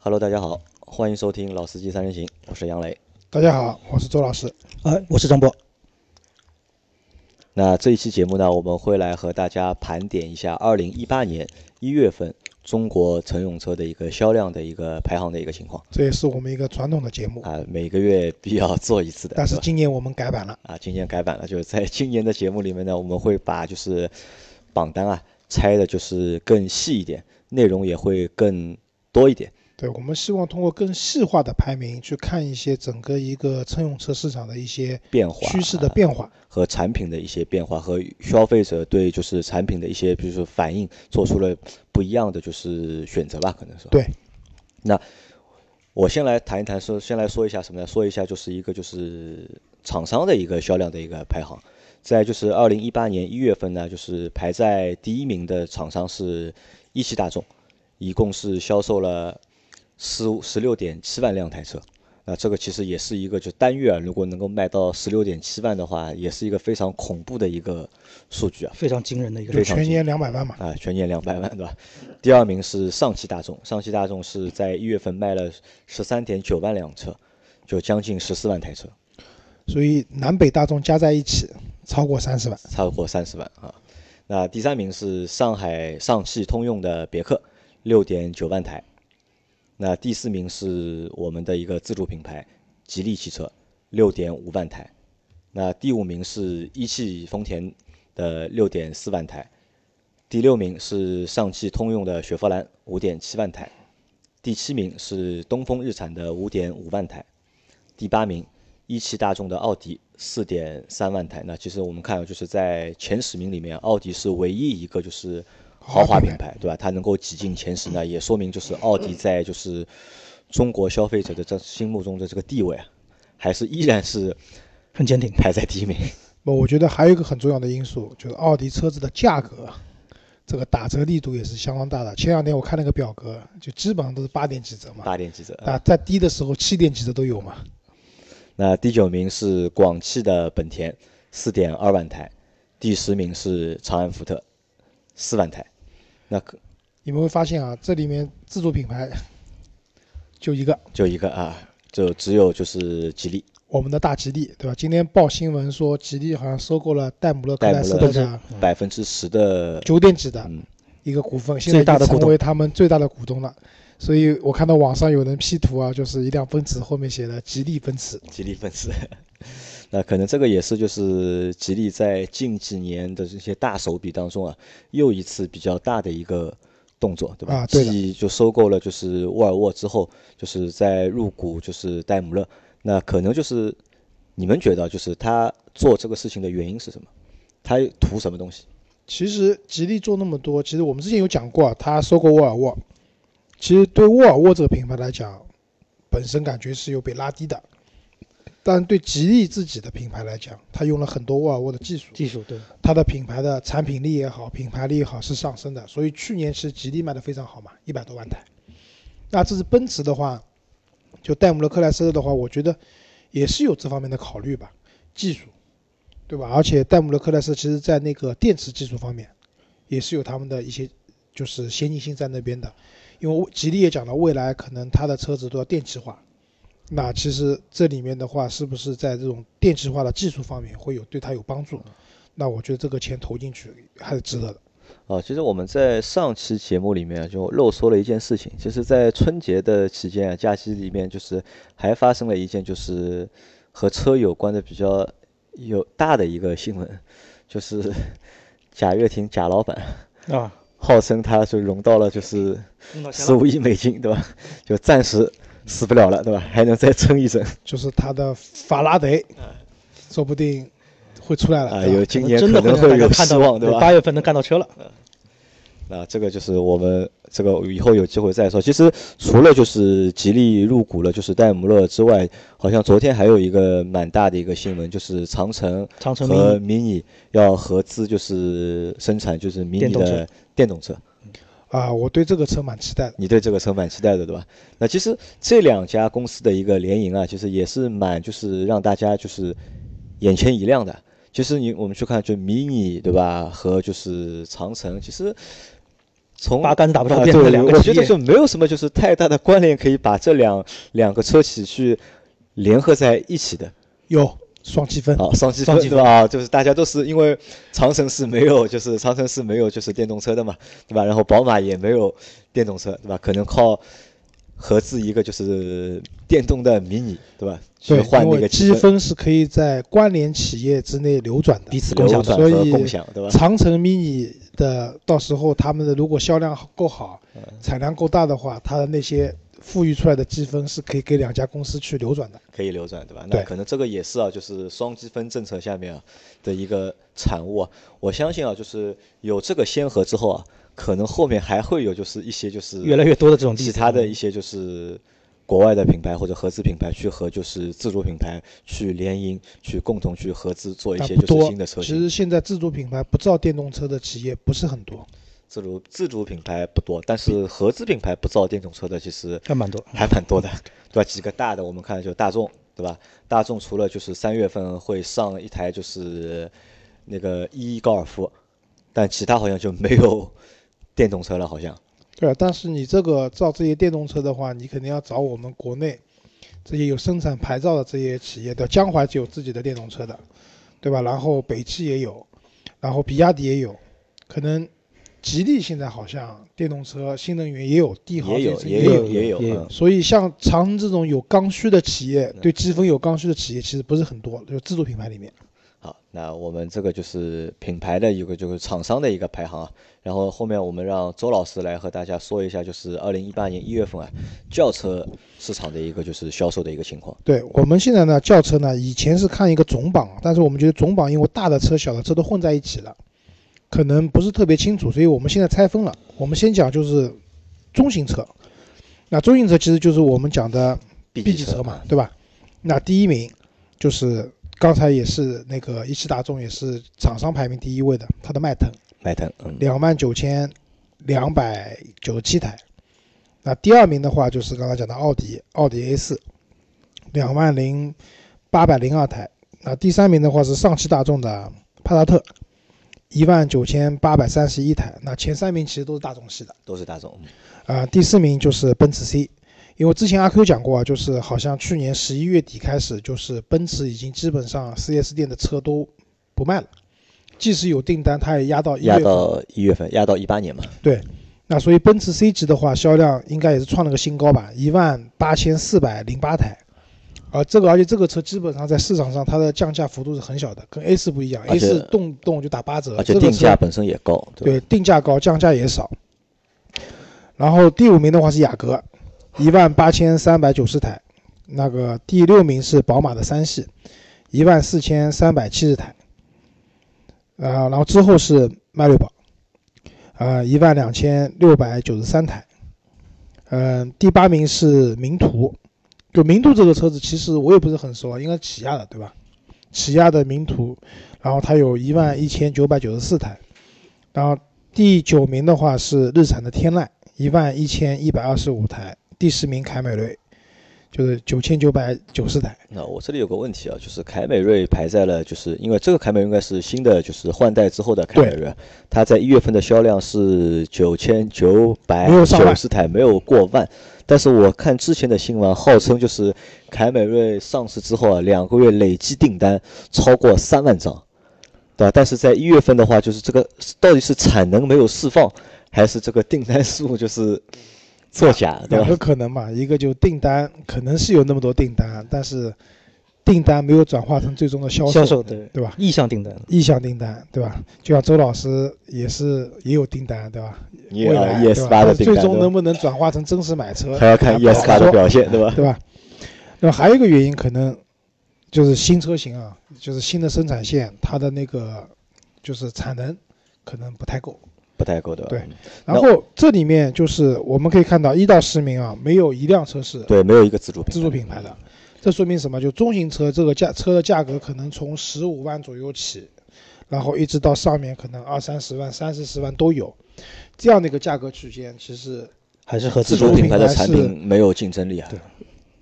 Hello，大家好，欢迎收听老司机三人行，我是杨雷。大家好，我是周老师。呃，我是张波。那这一期节目呢，我们会来和大家盘点一下二零一八年一月份中国乘用车的一个销量的一个排行的一个情况这也是我们一个传统的节目，啊，每个月必要做一次的。但是今年我们改版了。啊，今年改版了，就是在今年的节目里面呢，我们会把就是榜单啊拆的就是更细一点，内容也会更多一点。对，我们希望通过更细化的排名去看一些整个一个乘用车市场的一些变化趋势的啊变化。和产品的一些变化，和消费者对就是产品的一些，比如说反应，做出了不一样的就是选择吧，可能是。对。那我先来谈一谈，说先来说一下什么呢？说一下就是一个就是厂商的一个销量的一个排行，在就是二零一八年一月份呢，就是排在第一名的厂商是一汽大众，一共是销售了十十六点七万辆台车。那这个其实也是一个，就单月啊，如果能够卖到十六点七万的话，也是一个非常恐怖的一个数据啊。非常惊人的一个全年两百万嘛，啊，全年两百万，对吧？第二名是上汽大众，上汽大众是在一月份卖了十三点九万辆车，就将近十四万台车，所以南北大众加在一起超过三十万。超过三十万啊。那第三名是上海上汽通用的别克，六点九万台。那第四名是我们的一个自主品牌吉利汽车，六点五万台。那第五名是一汽丰田的六点四万台，第六名是上汽通用的雪佛兰五点七万台，第七名是东风日产的五点五万台，第八名一汽大众的奥迪四点三万台。那其实我们看，就是在前十名里面，奥迪是唯一一个就是豪华品牌，对吧？它能够挤进前十呢，也说明就是奥迪在就是中国消费者的这心目中的这个地位啊，还是依然是很坚定。排在第一名。不，我觉得还有一个很重要的因素，就是奥迪车子的价格，这个打折力度也是相当大的。前两天我看那个表格，就基本上都是八点几折嘛，八点几折啊，在低的时候七点几折都有嘛。那第九名是广汽的本田，四点二万台；第十名是长安福特，四万台。那可你们会发现啊，这里面自主品牌 就一个，就一个啊，就只有就是吉利，我们的大吉利，对吧？今天报新闻说，吉利好像收购了戴姆勒克莱斯勒的百分之十的，九点几的嗯，一个股份，现在成为他们最大的股东了。所以我看到网上有人 P 图啊，就是一辆奔驰后面写的吉利奔驰，吉利奔驰。那可能这个也是就是吉利在近几年的这些大手笔当中啊，又一次比较大的一个动作，对吧？啊对就收购了就是沃尔沃之后，就是在入股就是戴姆勒。那可能就是你们觉得就是他做这个事情的原因是什么？他图什么东西？其实吉利做那么多，其实我们之前有讲过啊，他收购沃尔沃，其实对沃尔沃这个品牌来讲，本身感觉是有被拉低的，但对吉利自己的品牌来讲，它用了很多沃尔沃的技术，技术对，它的品牌的产品力也好，品牌力也好是上升的，所以去年是吉利卖的非常好嘛，一百多万台。那这是奔驰的话，就戴姆勒克莱斯勒的话，我觉得也是有这方面的考虑吧，技术，对吧？而且戴姆勒克莱斯其实在那个电池技术方面，也是有他们的一些就是先进性在那边的，因为吉利也讲了，未来可能它的车子都要电气化。那其实这里面的话，是不是在这种电气化的技术方面会有对它有帮助？那我觉得这个钱投进去还是值得的。啊，其实我们在上期节目里面啊就漏说了一件事情，就是在春节的期间啊，假期里面就是还发生了一件就是和车有关的比较有大的一个新闻，就是 贾跃亭贾老板啊，号称他是融到了就是十五亿美金，对吧？就暂时死不了了，对吧？还能再撑一撑就是他的法拉德，说不定会出来了。啊，有今年可能会有希望，对吧？八月份能干到车了。那这个就是我们这个以后有机会再说。其实除了就是吉利入股了就是戴姆勒之外，好像昨天还有一个蛮大的一个新闻，就是长城长城和 mini 要合资，就是生产就是 mini 的电动车。啊，我对这个车蛮期待的。你对这个车蛮期待的，对吧？那其实这两家公司的一个联营啊，其实也是蛮就是让大家就是眼前一亮的。其实你我们去看就 mini 对吧，和就是长城，其实从八竿子打不着啊变成两个我觉得就没有什么就是太大的关联，可以把这两两个车企去联合在一起的。有双积分，啊，双积双积分分对吧？啊就是大家都是因为长城是没有，就是长城是没有就是电动车的嘛，对吧？然后宝马也没有电动车，对吧？可能靠合资一个就是电动的迷你，对吧？去对，换因为那个积积分是可以在关联企业之内流转的彼。此共享的。所以共享，对吧？长城 mini 的到时候他们的如果销量够好，嗯产量够大的话，它的那些富裕出来的积分是可以给两家公司去流转的。可以流转，对吧？那可能这个也是啊，就是双积分政策下面啊的一个产物啊。我相信啊，就是有这个先河之后啊，可能后面还会有就是一些就是越来越多的这种其他的一些就是国外的品牌或者合资品牌去和就是自主品牌去联营，去共同去合资做一些就是新的车型。其实现在自主品牌不造电动车的企业不是很多。自主自主品牌不多，但是合资品牌不造电动车的其实还蛮多。还蛮多的，对吧？几个大的，我们看就大众，对吧？大众除了就是三月份会上一台就是那个一高尔夫，但其他好像就没有电动车了，好像。对啊，但是你这个造这些电动车的话，你肯定要找我们国内这些有生产牌照的这些企业的。江淮就有自己的电动车的，对吧？然后北汽也有，然后比亚迪也有，可能吉利现在好像电动车新能源也有，帝豪也有也也有也有也有嗯所以像长城这种有刚需的企业，嗯对积分有刚需的企业其实不是很多，就自主品牌里面。好，那我们这个就是品牌的一个就是厂商的一个排行啊。然后后面我们让周老师来和大家说一下，就是二零一八年一月份啊，轿车市场的一个就是销售的一个情况。对我们现在呢，轿车呢，以前是看一个总榜，但是我们觉得总榜因为大的车、小的车都混在一起了，可能不是特别清楚，所以我们现在拆分了。我们先讲就是中型车，那中型车其实就是我们讲的 B 级车嘛，对吧？那第一名就是刚才也是那个一汽大众也是厂商排名第一位的，它的迈腾迈腾，嗯，两万九千两百九十七台。那第二名的话就是刚才讲的奥迪，奥迪 A 四，两万零八百零二台。那第三名的话是上汽大众的帕萨特，一万九千八百三十一台。那前三名其实都是大众系的。都是大众。嗯啊、第四名就是奔驰 C，因为之前阿 Q 讲过啊，就是好像去年十一月底开始，就是奔驰已经基本上 4S 店的车都不卖了，即使有订单，它也压到压。到一月份，压到一八年嘛。对，那所以奔驰 C 级的话，销量应该也是创了个新高吧，一万八千四百零八台。而这个，而且这个车基本上在市场上它的降价幅度是很小的，跟 A 四不一样，A 四动不动就打八折，而且定价本身也高，吧对，定价高，降价也少。然后第五名的话是雅阁，一万八千三百九十台。那个第六名是宝马的三系，一万四千三百七十台。啊，然后之后是迈锐宝，呃，一万两千六百九十三台。嗯、第八名是名图，就名图这个车子其实我也不是很熟啊，应该起亚的对吧？起亚的名图，然后它有一万一千九百九十四台。然后第九名的话是日产的天籁，一万一千一百二十五台。第十名凯美瑞，就是九千九百九十台。那我这里有个问题啊，就是凯美瑞排在了，就是因为这个凯美瑞应该是新的，就是换代之后的凯美瑞，它在一月份的销量是九千九百九十台，没有过万。但是我看之前的新闻，号称就是凯美瑞上市之后啊，两个月累计订单超过三万张，对吧？但是在一月份的话，就是这个到底是产能没有释放，还是这个订单数就是作假，对吧两个？可能嘛，一个就订单可能是有那么多订单，但是订单没有转化成最终的销售，销售对对吧？意向订单，意向订单，对吧？就像周老师也是也有订单，对吧？未来 ES 八的订单，最终能不能转化成真实买车，还要看 ES 八的表现，对吧？对吧？那么还有一个原因，可能就是新车型啊，就是新的生产线，它的那个就是产能可能不太够。不太够，对吧？对嗯然后这里面就是我们可以看到一到十名啊，没有一辆车是对，没有一个自主自主品牌的，这说明什么？就中型车这个价车的价格可能从十五万左右起，然后一直到上面可能二三十万、三四十万都有，这样的一个价格区间，其实还是和自自主主品牌的产品没有竞争力啊。对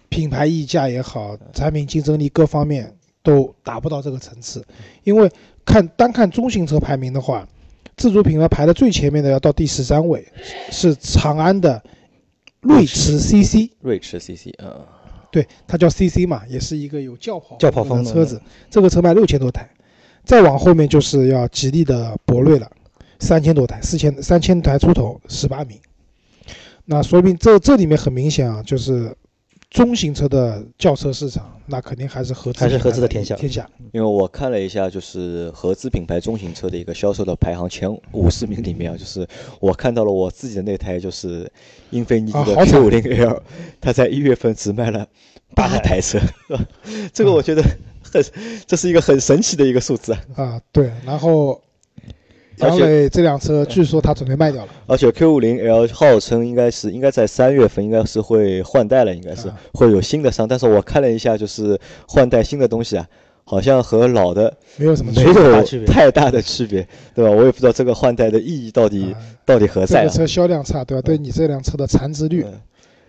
品牌溢价也好，产品竞争力各方面都达不到这个层次。因为看单看中型车排名的话，自主品牌排的最前面的要到第十三位，是长安的瑞驰 CC，瑞驰 CC，嗯，对，它叫 CC 嘛，也是一个有轿跑轿跑风的的。车子，这个车卖六千多台，再往后面就是要吉利的博瑞了，三千多台，四千三千台出头，十八名。那说明这这里面很明显啊，就是中型车的轿车市场，那肯定还是合资还是合资的天下天下。因为我看了一下，就是合资品牌中型车的一个销售的排行前五十名里面啊，就是我看到了我自己的那台就是英菲尼迪的啊好惨 Q 五零 L，它在一月份只卖了八 八台车，这个我觉得很，这是一个很神奇的一个数字啊。啊，对，然后杨磊这辆车据说他准备卖掉了，而且 Q 五零 L 号称应该是应该在三月份应该是会换代了，应该是啊。会有新的上，但是我看了一下，就是换代新的东西啊，好像和老的没有什么没区别。有太大的区别，对吧？我也不知道这个换代的意义到底啊。到底何在啊？这个车销量差，对吧？对你这辆车的残值率。嗯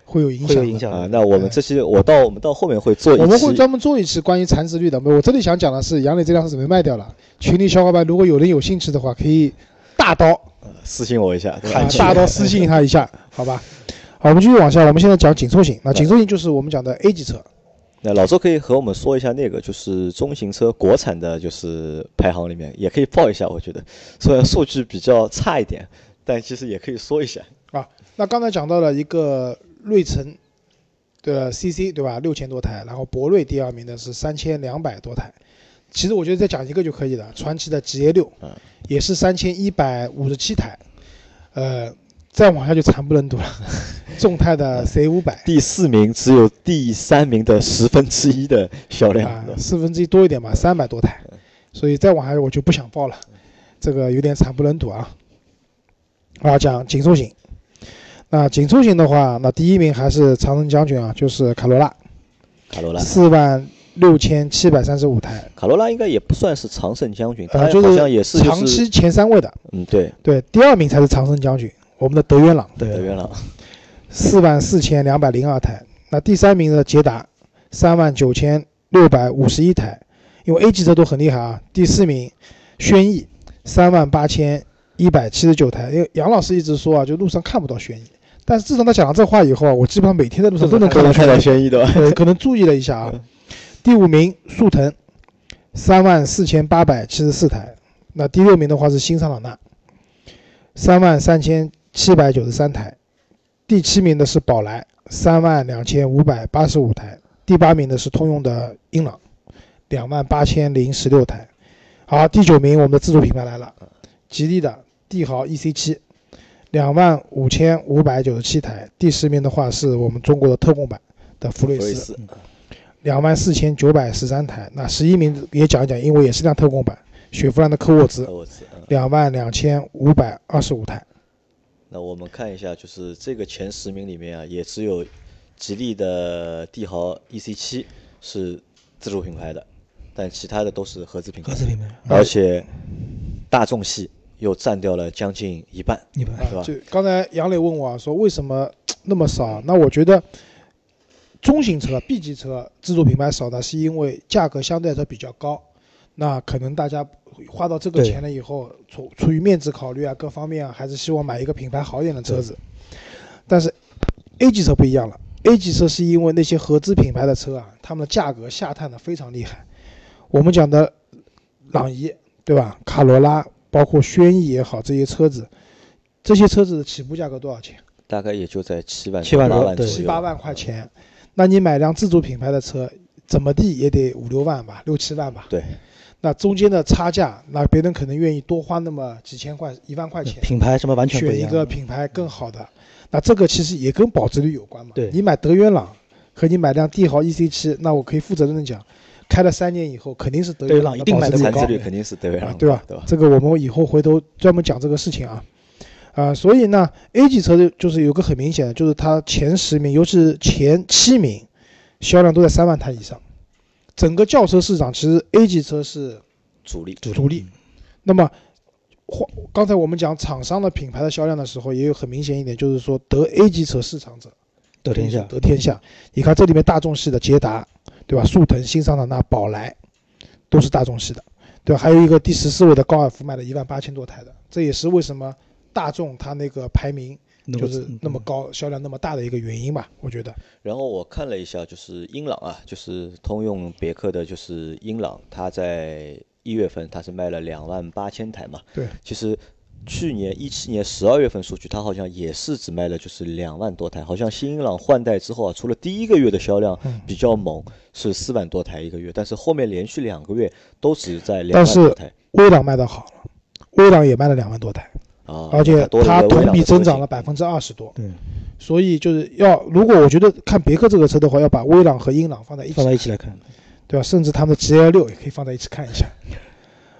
会有影响。会有影响啊，那我们这期我到我们到后面会做一期，我们会专门做一期关于残值率的。我这里想讲的是，杨磊这辆车准备卖掉了。群里小伙伴如果有人有兴趣的话，可以大刀私信我一下，对吧？啊大刀私信他一下，好吧？好，我们继续往下。我们现在讲紧凑型，那紧凑型就是我们讲的 A 级车。那老周可以和我们说一下那个就是中型车国产的，就是排行里面也可以报一下。我觉得虽然数据比较差一点，但其实也可以说一下啊。那刚才讲到了一个瑞城的 CC 对吧？六千多台，然后博瑞第二名的是三千两百多台。其实我觉得再讲一个就可以了，传奇的 GA 六嗯，也是三千一百五十七台。呃，再往下就惨不忍睹了，众泰的 C 五百第四名只有第三名的十分之一的销量，啊，四分之一多一点吧，三百多台。所以再往下我就不想报了，这个有点惨不忍睹啊。啊，讲紧凑型，那紧凑型的话，那第一名还是长城将军啊，就是卡罗拉，卡罗拉。四万六千七百三十五台，卡罗拉应该也不算是长胜将军，它呃，就好像也是就长是期前三位的。嗯对对，第二名才是长胜将军，我们的德源朗，对德源朗四万四千两百零二台。那第三名的捷达，三万九千六百五十一台，因为 A 级车都很厉害啊。第四名，轩逸，三万八千一百七十九台。因为杨老师一直说啊，就路上看不到轩逸，但是自从他讲了这话以后啊，我基本上每天在路上都能看到可能看到轩逸。的可能注意了一下啊。第五名速腾，三万四千八百七十四台。那第六名的话是新桑塔纳，三万三千七百九十三台。第七名的是宝来，三万两千五百八十五台。第八名的是通用的英朗，两万八千零十六台。好，第九名我们的自主品牌来了，吉利的帝豪 EC 七，两万五千五百九十七台。第十名的话是我们中国的特供版的福睿斯，两万四千九百十三台。那十一名也讲一讲，因为也是辆特供版，雪佛兰的科沃兹，两万两千五百二十五台。那我们看一下，就是这个前十名里面啊，也只有吉利的帝豪 EC 七是自主品牌的，但其他的都是合资品牌合，资品牌而且大众系又占掉了将近一半。一半是吧就刚才杨磊问我啊说为什么 那么少？那我觉得中型车、B 级车自主品牌少呢，是因为价格相对来说比较高。那可能大家花到这个钱了以后，出出于面子考虑啊，各方面啊，还是希望买一个品牌好一点的车子。但是 A 级车不一样了，A 级车是因为那些合资品牌的车啊，他们的价格下探的非常厉害。我们讲的朗逸，对吧？卡罗拉，包括轩逸也好，这些车子，这些车子的起步价格多少钱？大概也就在七万七万多对八万左右，七八万块钱。那你买辆自主品牌的车，怎么地也得五六万吧，六七万吧。对，那中间的差价，那别人可能愿意多花那么几千块、一万块钱，品牌什么完全不选一个。品牌更好的。那这个其实也跟保值率有关嘛。对你买德源朗和你买辆帝豪 EC 七，那我可以负责任的讲，开了三年以后肯定是德源朗一定卖得产保值率高率肯定是德源朗，啊对吧？对吧？这个我们以后回头专门讲这个事情啊。啊、所以呢，A 级车的就是有个很明显的，就是它前十名，尤其是前七名，销量都在三万台以上。整个轿车市场其实 A 级车是主力主力。那么，换刚才我们讲厂商的品牌的销量的时候，也有很明显一点，就是说得 A 级车市场者得天下，得天下。你看这里面大众系的捷达，对吧？速腾、新桑塔纳、宝来，都是大众系的。对吧？还有一个第十四位的高尔夫卖了一万八千多台的，这也是为什么大众它那个排名就是那么高、销量那么大的一个原因吧，我觉得。然后我看了一下，就是英朗啊，就是通用别克的，就是英朗，它在一月份它是卖了两万八千台嘛。对。其实去年一七年十二月份数据，它好像也是只卖了就是两万多台，好像新英朗换代之后啊，除了第一个月的销量比较猛，是四万多台一个月，但是后面连续两个月都只在两万多台。威朗卖的好了，威朗也卖了两万多台。啊，而且它同比增长了百分之二十多。对，所以就是要，如果我觉得看别克这个车的话，要把威朗和英朗放在一起，放在一起来看，对吧？甚至他们的 GL 六也可以放在一起看一下。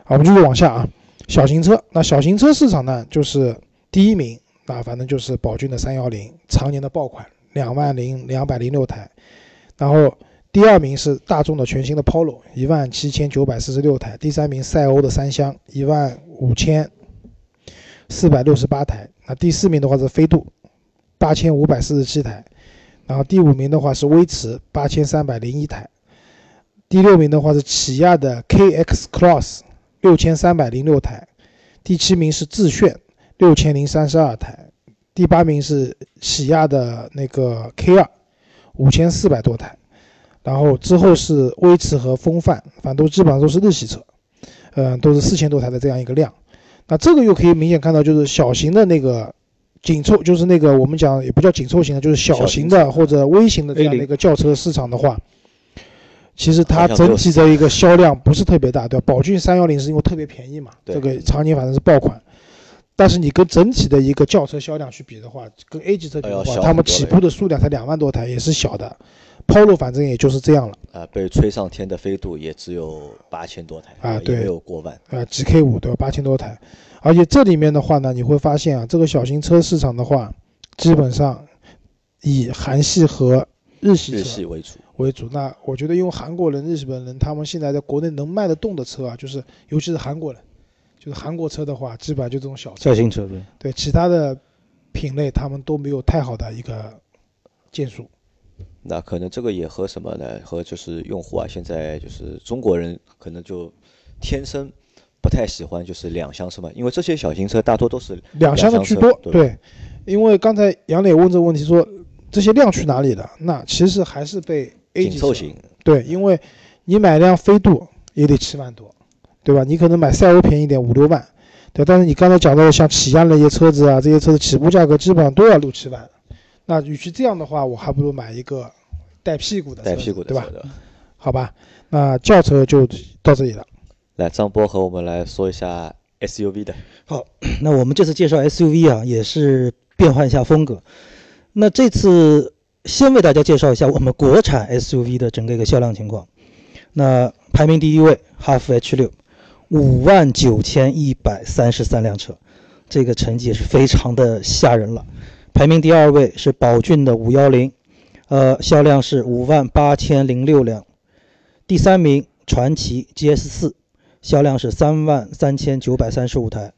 好，我们继续往下啊，小型车，那小型车市场呢，就是第一名啊，反正就是宝骏的三幺零，常年的爆款，两万零两百零六台，然后第二名是大众的全新的 Polo，一万七千九百四十六台，第三名赛欧的三厢，一万五千。四百六十八台，那第四名的话是飞度，八千五百四十七台，然后第五名的话是威驰，八千三百零一台，第六名的话是起亚的 KX Cross，六千三百零六台，第七名是致炫，六千零三十二台，第八名是起亚的那个 K 二，五千四百多台，然后之后是威驰和风范，反正都基本上都是日系车，嗯，都是四千多台的这样一个量。那这个又可以明显看到，就是小型的那个紧凑，就是那个我们讲也不叫紧凑型的，就是小型的或者微型的这样的一个轿车市场的话，其实它整体的一个销量不是特别大，对吧？宝骏三幺零是因为特别便宜嘛，这个常年反正是爆款。但是你跟整体的一个轿车销量去比的话，跟 A 级车比的话，他们起步的数量才两万多台，也是小的。Polo 反正也就是这样了。啊，被吹上天的飞度也只有八千多台啊，对，没有过万啊。GK 五对吧？八千多台，而且这里面的话呢，你会发现啊，这个小型车市场的话，基本上以韩系和日系车为主为主。那我觉得，因为韩国人、日本人他们现在在国内能卖得动的车啊，就是尤其是韩国人。就是韩国车的话，基本上就这种小小型车，对对，其他的品类他们都没有太好的一个建树。那可能这个也和什么呢？和就是用户啊，现在就是中国人可能就天生不太喜欢就是两厢车嘛，因为这些小型车大多都是两厢的居多。对，因为刚才杨磊问这个问题说，这些量去哪里了？那其实还是被 A 级车。对，因为你买辆飞度也得七万多。对吧？你可能买赛欧便宜点五六万，对。但是你刚才讲到的像起亚那些车子啊，这些车子起步价格基本上都要六七万。那与其这样的话，我还不如买一个带屁股的，带屁股的，对吧？好吧，那轿车就到这里了。来，张波和我们来说一下 SUV 的。好，那我们这次介绍 SUV 啊，也是变换一下风格。那这次先为大家介绍一下我们国产 SUV 的整个一个销量情况。那排名第一位，哈弗 H 六。五万九千一百三十三辆车，这个成绩也是非常的吓人了。排名第二位是宝骏的五幺零，呃，销量是五万八千零六辆。第三名传祺 GS 四，销量是三万三千九百三十五台。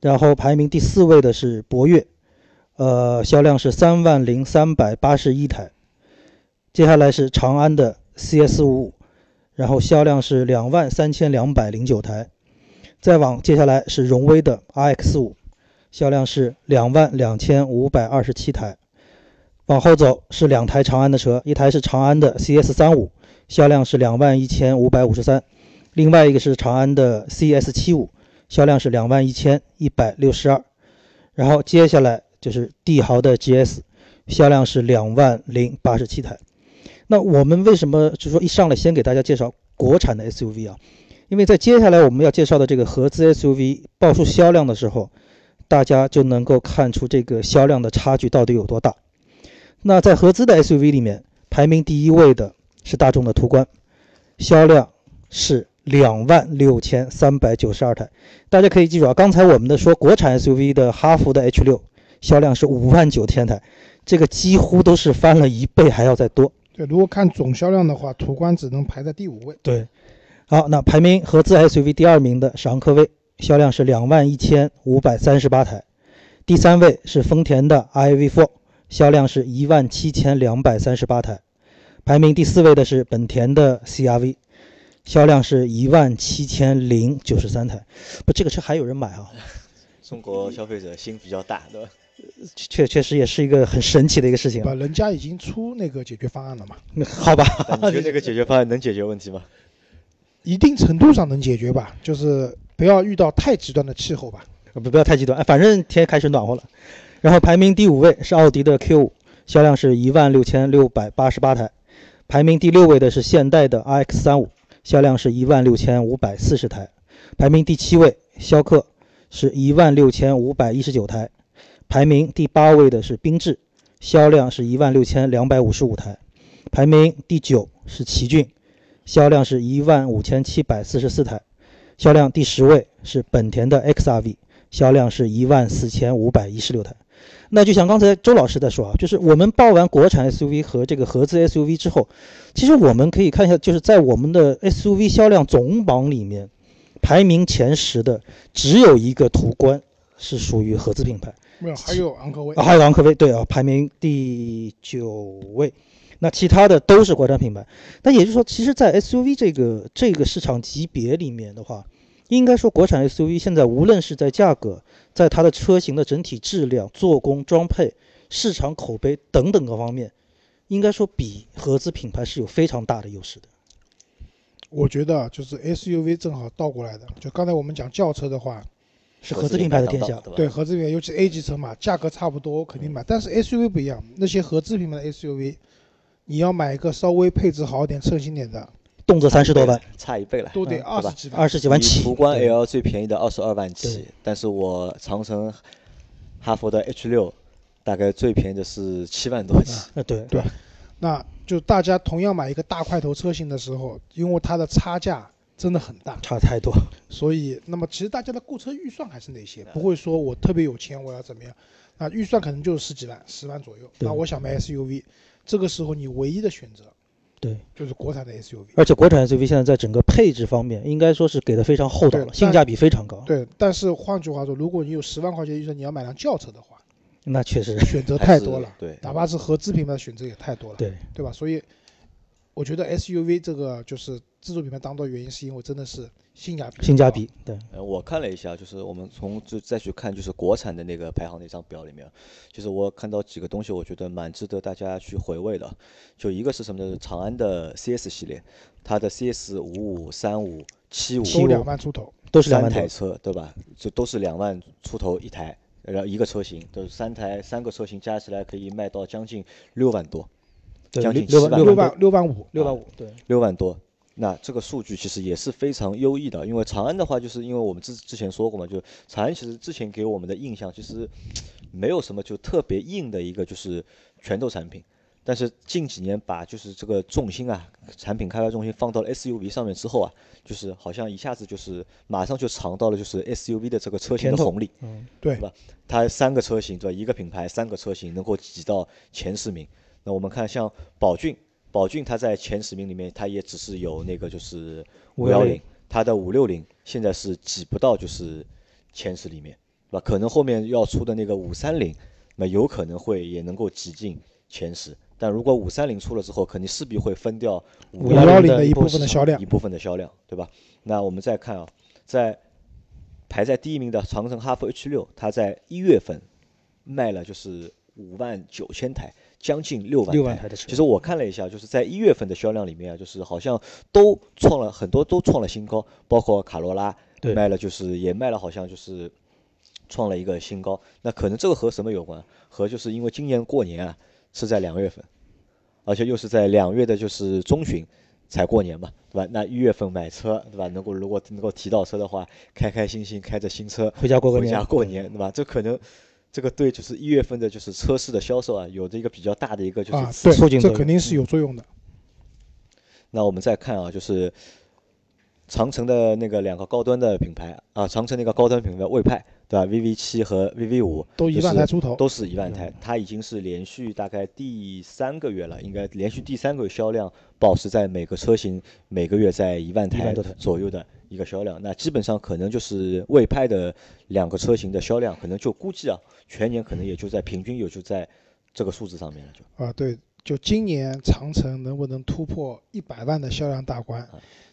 然后排名第四位的是博越，呃，销量是三万零三百八十一台。接下来是长安的 CS 五五。然后销量是两万三千两百零九台，再往接下来是荣威的 RX 五，销量是两万两千五百二十七台，往后走是两台长安的车，一台是长安的 CS 三五，销量是两万一千五百五十三，另外一个是长安的 CS 七五，销量是两万一千一百六十二，然后接下来就是帝豪的 GS，销量是两万零八十七台。那我们为什么就是说一上来先给大家介绍国产的 SUV 啊？因为在接下来我们要介绍的这个合资 SUV 报出销量的时候，大家就能够看出这个销量的差距到底有多大。那在合资的 SUV 里面，排名第一位的是大众的途观，销量是两万六千三百九十二台。大家可以记住啊，刚才我们的说国产 SUV 的哈弗的 H 六销量是五万九千台，这个几乎都是翻了一倍还要再多。对，如果看总销量的话，途观只能排在第五位。对，好，那排名合资 SUV 第二名的是昂科威，销量是两万一千五百三十八台。第三位是丰田的 iV4，销量是一万七千两百三十八台。排名第四位的是本田的 CRV，销量是一万七千零九十三台。不，这个车还有人买啊？中国消费者心比较大，对吧？确确实也是一个很神奇的一个事情。不，人家已经出那个解决方案了嘛？好吧，你觉得这个解决方案能解决问题吗？一定程度上能解决吧，就是不要遇到太极端的气候吧。不不要太极端，反正天开始暖和了。然后排名第五位是奥迪的 Q 五，销量是一万六千六百八十八台。排名第六位的是现代的 RX 三五，销量是一万六千五百四十台。排名第七位逍客是一万六千五百一十九台。排名第八位的是缤智，销量是一万六千两百五十五台。排名第九是奇骏，销量是一万五千七百四十四台。销量第十位是本田的 XRV，销量是一万四千五百一十六台。那就像刚才周老师在说啊，就是我们报完国产 SUV 和这个合资 SUV 之后，其实我们可以看一下，就是在我们的 SUV 销量总榜里面，排名前十的只有一个途观是属于合资品牌。没有，还有昂科威啊，还有昂科威，对啊，排名第九位。那其他的都是国产品牌。那也就是说，其实，在 SUV 这个这个市场级别里面的话，应该说国产 SUV 现在无论是在价格，在它的车型的整体质量、做工、装配、市场口碑等等各方面，应该说比合资品牌是有非常大的优势的。我觉得就是 SUV 正好倒过来的，就刚才我们讲轿车的话。是合资品牌的天下，对合资品牌，尤其 A 级车嘛，价格差不多，肯定买。但是 SUV 不一样，那些合资品牌的 SUV，你要买一个稍微配置好点、称心点的，动辄三十多万，差一倍了，都得二十几万，二十几万起。途观 L 最便宜的二十二万起，但是我长城、哈弗的 H 六，大概最便宜的是七万多起。啊，对对，那就大家同样买一个大块头车型的时候，因为它的差价。真的很大，差太多。所以，那么其实大家的购车预算还是那些，不会说我特别有钱，我要怎么样？啊，预算可能就是十几万、十万左右。那我想买 SUV，这个时候你唯一的选择，对，就是国产的 SUV。而且国产 SUV 现在在整个配置方面，应该说是给的非常厚道了，性价比非常高。对，但是换句话说，如果你有十万块钱预算，你要买辆轿车的话，那确实选择太多了。对，哪怕是合资品牌的选择也太多了。对，对吧？所以，我觉得 SUV 这个就是自主品牌当道原因，是因为真的是。性价比，性价比，对。呃，我看了一下，就是我们从就再去看，就是国产的那个排行那张表里面，就是我看到几个东西，我觉得蛮值得大家去回味的。就一个是什么呢？长安的 CS 系列，它的 CS 五五、三五、七五都两万出头，都是三台车，对吧？就都是两万出头一台，然后一个车型，都是三台，三个车型加起来可以卖到将近六万多，将近七万六万六万五，六万五，对，六万多。那这个数据其实也是非常优异的，因为长安的话，就是因为我们之之前说过嘛，就长安其实之前给我们的印象其实没有什么就特别硬的一个就是拳头产品，但是近几年把就是这个重心啊，产品开发重心放到了 SUV 上面之后啊，就是好像一下子就是马上就尝到了就是 SUV 的这个车型的红利，嗯，对吧？它三个车型对吧？一个品牌三个车型能够挤到前十名，那我们看像宝骏。宝骏它在前十名里面，它也只是有那个就是五幺零，它的五六零现在是挤不到就是前十里面，对吧？可能后面要出的那个五三零，那有可能会也能够挤进前十，但如果五三零出了之后，肯定势必会分掉五幺零的一部分的销量，一部分的销量，对吧？那我们再看啊，在排在第一名的长城哈弗 H 六，它在一月份卖了就是五万九千台。将近六万台的车，其实我看了一下，就是在一月份的销量里面啊，就是好像都创了很多，都创了新高，包括卡罗拉卖了，就是也卖了，好像就是创了一个新高。那可能这个和什么有关？和就是因为今年过年啊是在两月份，而且又是在两月的就是中旬才过年嘛，对吧？那一月份买车，对吧？能够如果能够提到车的话，开开心心开着新车回家过个年，回家过年，对吧？这可能。这个对，就是一月份的，就是车市的销售啊，有着一个比较大的一个就是促进这肯定是有作用的。那我们再看啊，就是长城的那个两个高端的品牌啊，长城那个高端品牌魏派，对吧？VV 七和 VV 五都一万台出头，都是一万台，它已经是连续大概第三个月了，应该连续第三个月销量保持在每个车型每个月在一万台左右的。一个销量，那基本上可能就是魏派的两个车型的销量，可能就估计啊，全年可能也就在平均也就在这个数字上面了。就啊，对，就今年长城能不能突破一百万的销量大关，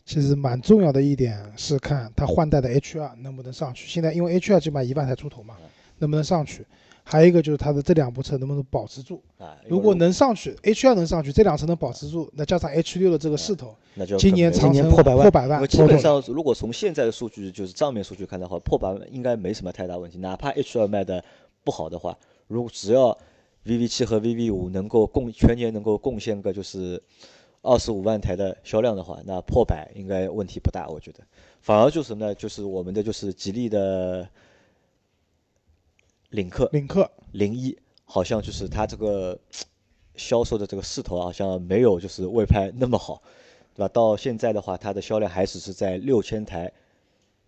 其实蛮重要的一点是看它换代的 H2 能不能上去。现在因为 H2 就卖一万台出头嘛，能不能上去？还有一个就是它的这两部车能不能保持住？啊，如果能上去，H2 能上去，这辆车能保持住，那加上 H6 的这个势头，那就今年更长城破百万破百万，基本上，如果从现在的数据，就是账面数据看的话，破百万应该没什么太大问题。哪怕 H 2卖的不好的话，如果只要 VV 七和 VV 五能够贡全年能够贡献个就是二十五万台的销量的话，那破百应该问题不大，我觉得。反而就是什么呢？就是我们的就是吉利的领克领克零一，好像就是它这个销售的这个势头好像没有就是魏派那么好，对吧？到现在的话，它的销量还只是在六千台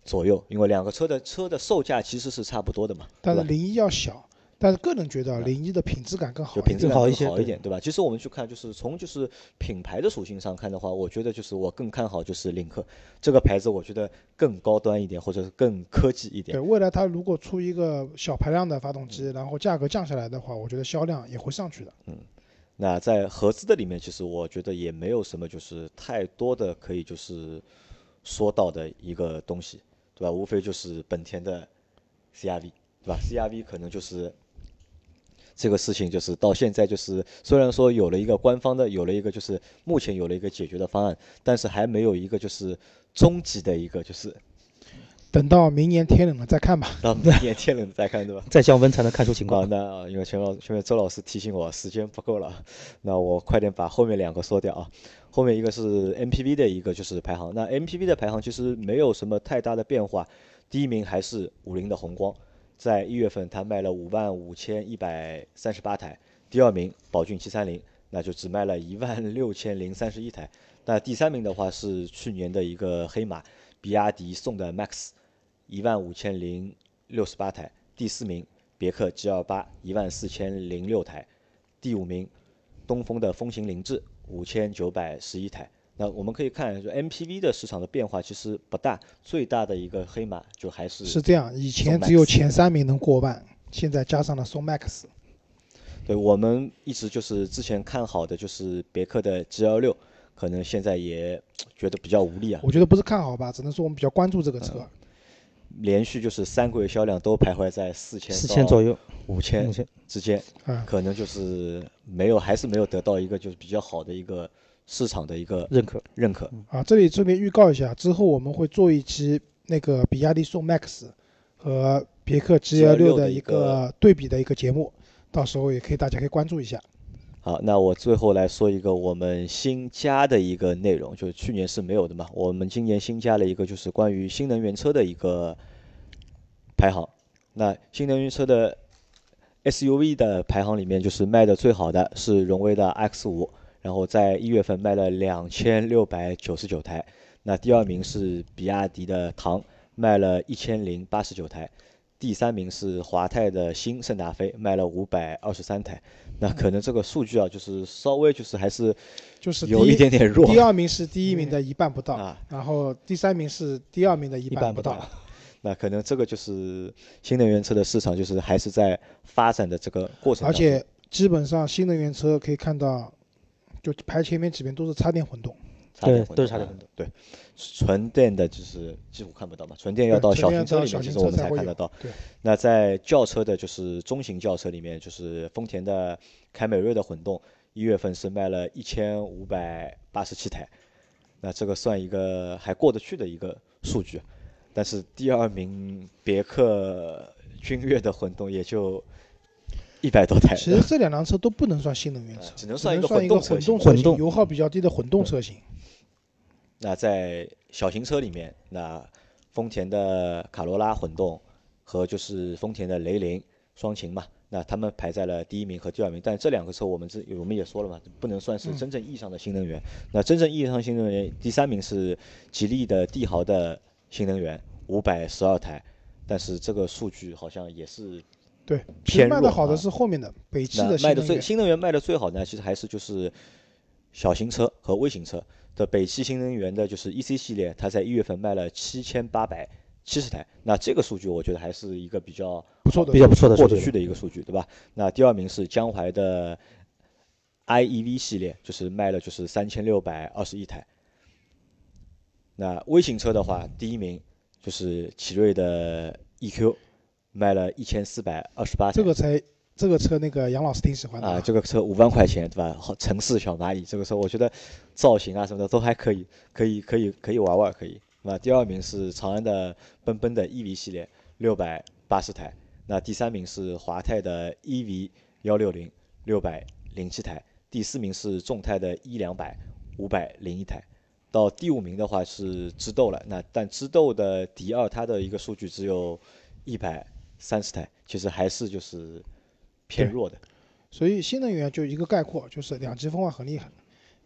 左右，因为两个车的车的售价其实是差不多的嘛？但是零一要小，但是个人觉得零一的品质感更好品质好一些好一点，对吧？其实我们去看，就是从就是品牌的属性上看的话，我觉得就是我更看好就是领克这个牌子，我觉得更高端一点，或者是更科技一点对，。未来它如果出一个小排量的发动嗯机，然后价格降下来的话，我觉得销量也会上去的。嗯那在合资的里面，其实我觉得也没有什么就是太多的可以就是说到的一个东西，对吧？无非就是本田的 CRV，对吧？CRV 可能就是这个事情，就是到现在就是虽然说有了一个官方的，有了一个就是目前有了一个解决的方案，但是还没有一个就是终极的一个就是等到明年天冷了再看吧。到明年天冷再看，对吧？再降温才能看出情啊，况。那啊因为前老前面周老师提醒我时间不够了，那我快点把后面两个说掉啊。后面一个是 MPV 的一个就是排行，那 MPV 的排行其实没有什么太大的变化，第一名还是五菱的宏光，在一月份它卖了五万五千一百三十八台，第二名宝骏七三零，那就只卖了一万六千零三十一台，那第三名的话是去年的一个黑马，比亚迪宋的 MAX，一万五千零六十八台，第四名别克 G 2 8一万四千零六台，第五名东风的风行凌志五千九百十一台。那我们可以看，就 MPV 的市场的变化其实不大，最大的一个黑马就还是是这样，以前只有前三名能过万，现在加上了宋 MAX，对我们一直就是之前看好的就是别克的 G 2 6可能现在也觉得比较无力啊，我觉得不是看好吧，只能说我们比较关注这个嗯。车。连续就是三个月销量都徘徊在四千四千左右，五千目前之间，嗯，可能就是没有，还是没有得到一个就是比较好的一个市场的一个认可。认可。啊，这里这边预告一下，之后我们会做一期那个比亚迪宋 MAX 和别克 GL6 的一个对比的一个节目，到时候也可以大家可以关注一下。好，那我最后来说一个我们新加的一个内容，就是去年是没有的嘛，我们今年新加了一个就是关于新能源车的一个排行。那新能源车的 SUV 的排行里面，就是卖的最好的是荣威的 X 5然后在一月份卖了两千六百九十九台。那第二名是比亚迪的唐，卖了一千零八十九台。第三名是华泰的新圣达菲，卖了五百二十三台。那可能这个数据啊，就是稍微就是还是就是有一点点弱第二名是第一名的一半不到，啊。然后第三名是第二名的一一半不到到。那可能这个就是新能源车的市场，就是还是在发展的这个过程。而且基本上新能源车可以看到，就排前面几名都是插电混动，对插电混动啊都是插电混动对，纯电的就是几乎看不到嘛，纯电要到小型车里面，其实我们才看得到。对，那在轿车的，就是中型轿车里面，就是丰田的凯美瑞的混动，一月份是卖了一千五百八十七台，那这个算一个还过得去的一个数据。但是第二名别克君越的混动也就一百多台，其实这两辆车都不能算新能源车，只能算一个混动车型混动，混动油耗比较低的混动车型。那在小型车里面，那丰田的卡罗拉混动和就是丰田的雷凌双擎嘛，那他们排在了第一名和第二名。但这两个车我们这我们也说了嘛，不能算是嗯真正意义上的新能源。那真正意义上新能源，第三名是吉利的帝豪的新能源，五百十二台。但是这个数据好像也是对，其实偏弱卖的好的啊是后面的北汽的新卖的最。新能源卖的最好呢，其实还是就是小型车和微型车的北汽新能源的，就是 EC 系列，它在一月份卖了七千八百七十台。那这个数据我觉得还是一个比较不错的比较不错的过得去的一个数据，对吧？那第二名是江淮的 iEV 系列，就是卖了就是三千六百二十一台。那微型车的话，第一名就是奇瑞的 EQ，卖了一千四百二十八台。这个车这个车那个杨老师挺喜欢的啊，这个车五万块钱对吧？好，城市小蚂蚁，这个车我觉得造型啊什么的都还可以，可以可以可以玩玩可以。那第二名是长安的奔奔的 EV 系列，六百八十台。那第三名是华泰的 EV 幺六零，六百零七台。第四名是众泰的 E 两百，五百零一台。到第五名的话是知豆了，那但知豆的 D 二它的一个数据只有一百三十台，其实还是就是偏弱的。所以新能源就一个概括，就是两极分化很厉害。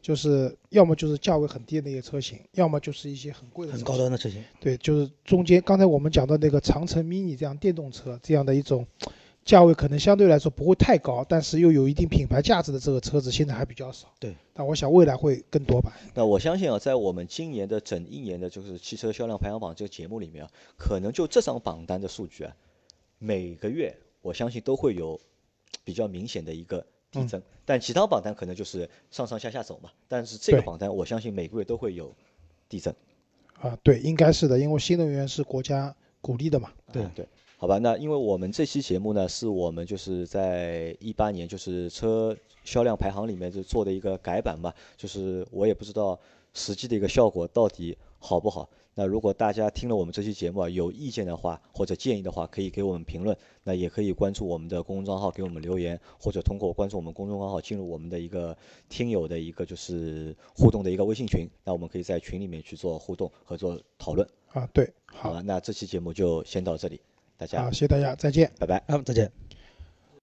就是要么就是价位很低的那些车型，要么就是一些很贵的、很高端的车型。对，就是中间刚才我们讲的那个长城 mini 这样电动车这样的一种价位，可能相对来说不会太高，但是又有一定品牌价值的这个车子，现在还比较少。对，但我想未来会更多吧。那我相信啊，在我们今年的整一年的就是汽车销量排行榜这个节目里面啊，可能就这张榜单的数据啊，每个月我相信都会有比较明显的一个。递增，但其他榜单可能就是上上下下走嘛。但是这个榜单，我相信每个月都会有递增。啊，对，应该是的，因为新能源是国家鼓励的嘛。对对，好吧，那因为我们这期节目呢，是我们就是在一八年就是车销量排行里面就做的一个改版嘛，就是我也不知道实际的一个效果到底好不好。那如果大家听了我们这期节目啊，有意见的话或者建议的话，可以给我们评论。那也可以关注我们的公众账号给我们留言，或者通过关注我们公众账号进入我们的一个听友的一个就是互动的一个微信群。那我们可以在群里面去做互动和做讨论。啊，对，好，那这期节目就先到这里，大家好，谢谢大家，再见，拜拜，嗯，再见。